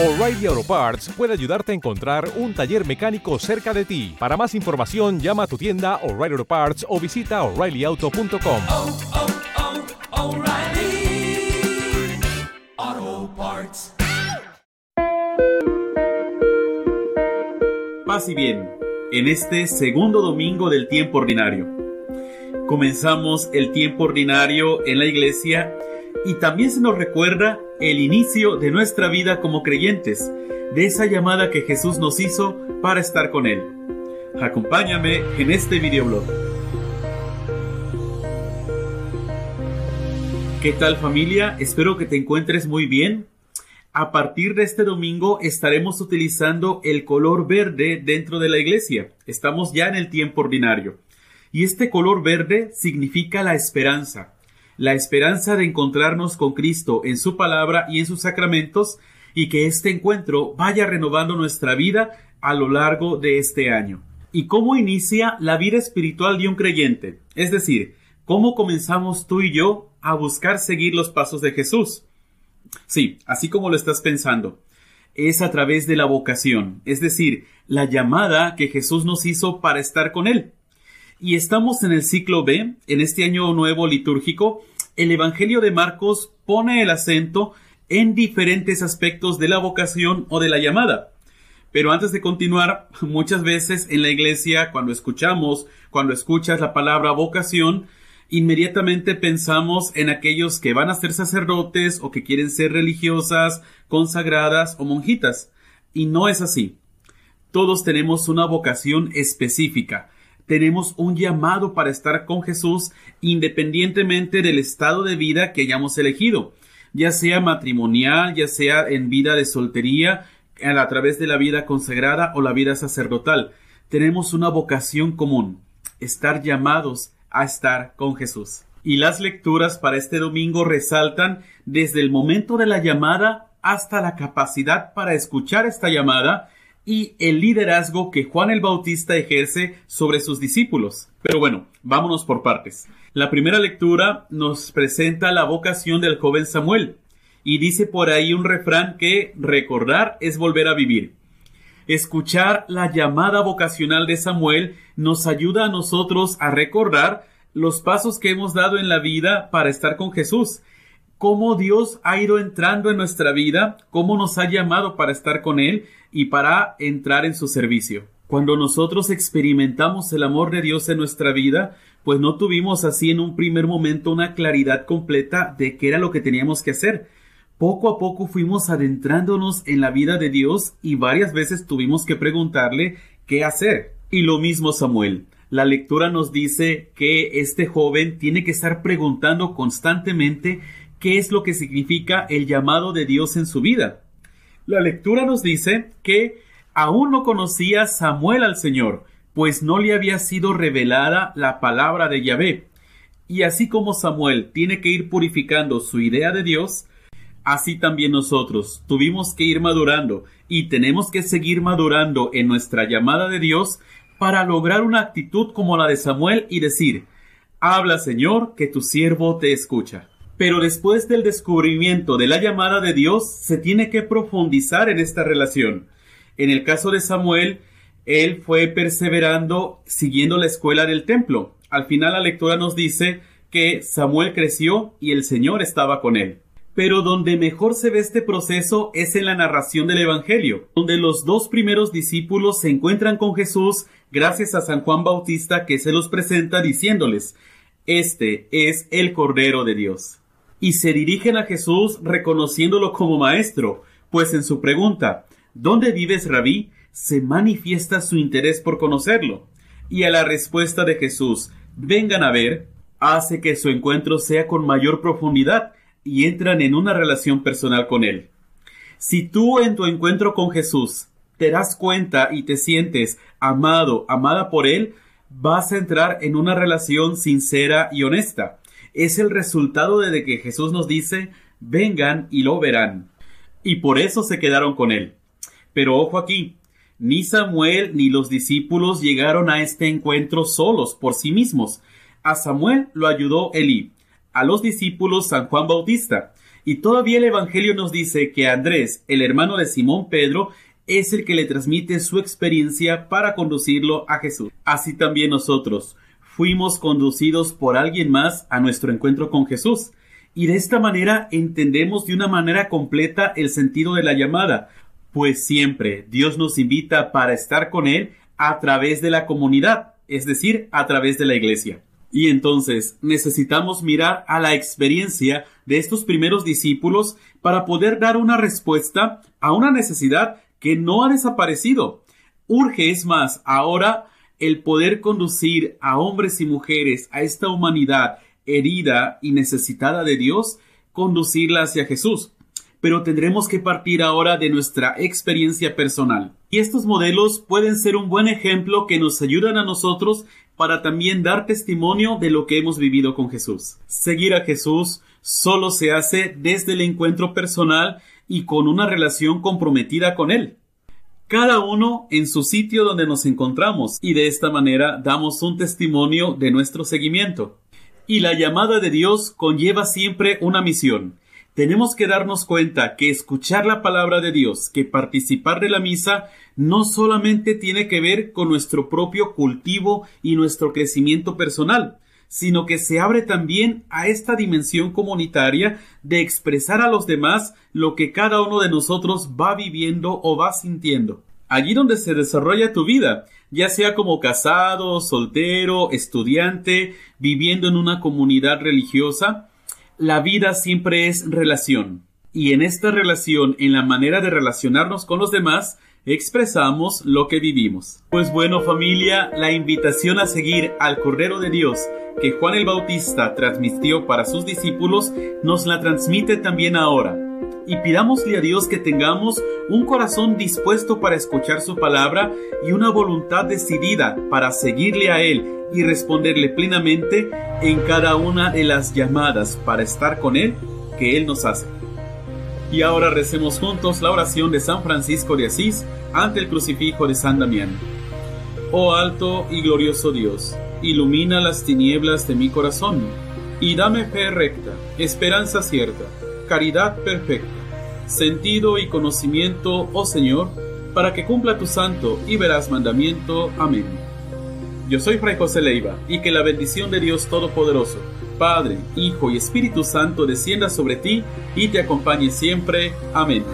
O'Reilly Auto Parts puede ayudarte a encontrar un taller mecánico cerca de ti. Para más información, llama a tu tienda O'Reilly Auto Parts o visita oreillyauto.com. oh, oh, Parts. Paz y bien, en este segundo domingo del tiempo ordinario. Comenzamos el tiempo ordinario en la iglesia y también se nos recuerda el inicio de nuestra vida como creyentes, de esa llamada que Jesús nos hizo para estar con Él. Acompáñame en este videoblog. ¿Qué tal familia? Espero que te encuentres muy bien. A partir de este domingo estaremos utilizando el color verde dentro de la iglesia. Estamos ya en el tiempo ordinario. Y este color verde significa la esperanza la esperanza de encontrarnos con Cristo en su palabra y en sus sacramentos y que este encuentro vaya renovando nuestra vida a lo largo de este año. ¿Y cómo inicia la vida espiritual de un creyente? Es decir, ¿cómo comenzamos tú y yo a buscar seguir los pasos de Jesús? Sí, así como lo estás pensando. Es a través de la vocación, es decir, la llamada que Jesús nos hizo para estar con Él. Y estamos en el ciclo B, en este año nuevo litúrgico, el Evangelio de Marcos pone el acento en diferentes aspectos de la vocación o de la llamada. Pero antes de continuar, muchas veces en la iglesia, cuando escuchamos, cuando escuchas la palabra vocación, inmediatamente pensamos en aquellos que van a ser sacerdotes o que quieren ser religiosas, consagradas o monjitas. Y no es así. Todos tenemos una vocación específica tenemos un llamado para estar con Jesús independientemente del estado de vida que hayamos elegido, ya sea matrimonial, ya sea en vida de soltería, a través de la vida consagrada o la vida sacerdotal. Tenemos una vocación común, estar llamados a estar con Jesús. Y las lecturas para este domingo resaltan desde el momento de la llamada hasta la capacidad para escuchar esta llamada y el liderazgo que Juan el Bautista ejerce sobre sus discípulos. Pero bueno, vámonos por partes. La primera lectura nos presenta la vocación del joven Samuel y dice por ahí un refrán que recordar es volver a vivir. Escuchar la llamada vocacional de Samuel nos ayuda a nosotros a recordar los pasos que hemos dado en la vida para estar con Jesús cómo Dios ha ido entrando en nuestra vida, cómo nos ha llamado para estar con Él y para entrar en su servicio. Cuando nosotros experimentamos el amor de Dios en nuestra vida, pues no tuvimos así en un primer momento una claridad completa de qué era lo que teníamos que hacer. Poco a poco fuimos adentrándonos en la vida de Dios y varias veces tuvimos que preguntarle qué hacer. Y lo mismo Samuel. La lectura nos dice que este joven tiene que estar preguntando constantemente qué es lo que significa el llamado de Dios en su vida. La lectura nos dice que aún no conocía Samuel al Señor, pues no le había sido revelada la palabra de Yahvé. Y así como Samuel tiene que ir purificando su idea de Dios, así también nosotros tuvimos que ir madurando y tenemos que seguir madurando en nuestra llamada de Dios para lograr una actitud como la de Samuel y decir, Habla Señor, que tu siervo te escucha. Pero después del descubrimiento de la llamada de Dios, se tiene que profundizar en esta relación. En el caso de Samuel, él fue perseverando siguiendo la escuela del templo. Al final la lectura nos dice que Samuel creció y el Señor estaba con él. Pero donde mejor se ve este proceso es en la narración del Evangelio, donde los dos primeros discípulos se encuentran con Jesús gracias a San Juan Bautista que se los presenta diciéndoles, Este es el Cordero de Dios y se dirigen a Jesús reconociéndolo como maestro, pues en su pregunta ¿Dónde vives, rabí? se manifiesta su interés por conocerlo, y a la respuesta de Jesús vengan a ver, hace que su encuentro sea con mayor profundidad y entran en una relación personal con él. Si tú en tu encuentro con Jesús te das cuenta y te sientes amado, amada por él, vas a entrar en una relación sincera y honesta es el resultado de que Jesús nos dice, vengan y lo verán. Y por eso se quedaron con él. Pero ojo aquí, ni Samuel ni los discípulos llegaron a este encuentro solos por sí mismos. A Samuel lo ayudó Elí, a los discípulos San Juan Bautista, Y todavía el Evangelio nos dice que Andrés, el hermano de Simón Pedro, es el que le transmite su experiencia para conducirlo a Jesús. Así también nosotros fuimos conducidos por alguien más a nuestro encuentro con Jesús. Y de esta manera entendemos de una manera completa el sentido de la llamada, pues siempre Dios nos invita para estar con Él a través de la comunidad, es decir, a través de la iglesia. Y entonces necesitamos mirar a la experiencia de estos primeros discípulos para poder dar una respuesta a una necesidad que no ha desaparecido. Urge, es más, ahora el poder conducir a hombres y mujeres a esta humanidad herida y necesitada de Dios, conducirla hacia Jesús. Pero tendremos que partir ahora de nuestra experiencia personal. Y estos modelos pueden ser un buen ejemplo que nos ayudan a nosotros para también dar testimonio de lo que hemos vivido con Jesús. Seguir a Jesús solo se hace desde el encuentro personal y con una relación comprometida con Él. Cada uno en su sitio donde nos encontramos y de esta manera damos un testimonio de nuestro seguimiento. Y la llamada de Dios conlleva siempre una misión. Tenemos que darnos cuenta que escuchar la palabra de Dios, que participar de la misa, no solamente tiene que ver con nuestro propio cultivo y nuestro crecimiento personal, sino que se abre también a esta dimensión comunitaria de expresar a los demás lo que cada uno de nosotros va viviendo o va sintiendo. Allí donde se desarrolla tu vida, ya sea como casado, soltero, estudiante, viviendo en una comunidad religiosa, la vida siempre es relación. Y en esta relación, en la manera de relacionarnos con los demás, expresamos lo que vivimos. Pues bueno familia, la invitación a seguir al Cordero de Dios que Juan el Bautista transmitió para sus discípulos, nos la transmite también ahora. Y pidámosle a Dios que tengamos un corazón dispuesto para escuchar su palabra y una voluntad decidida para seguirle a Él y responderle plenamente en cada una de las llamadas para estar con Él que Él nos hace. Y ahora recemos juntos la oración de San Francisco de Asís ante el crucifijo de San Damián. Oh alto y glorioso Dios, ilumina las tinieblas de mi corazón y dame fe recta, esperanza cierta, caridad perfecta, sentido y conocimiento, oh Señor, para que cumpla tu santo y veraz mandamiento. Amén. Yo soy Fray José Leiva y que la bendición de Dios Todopoderoso, Padre, Hijo y Espíritu Santo descienda sobre ti y te acompañe siempre. Amén.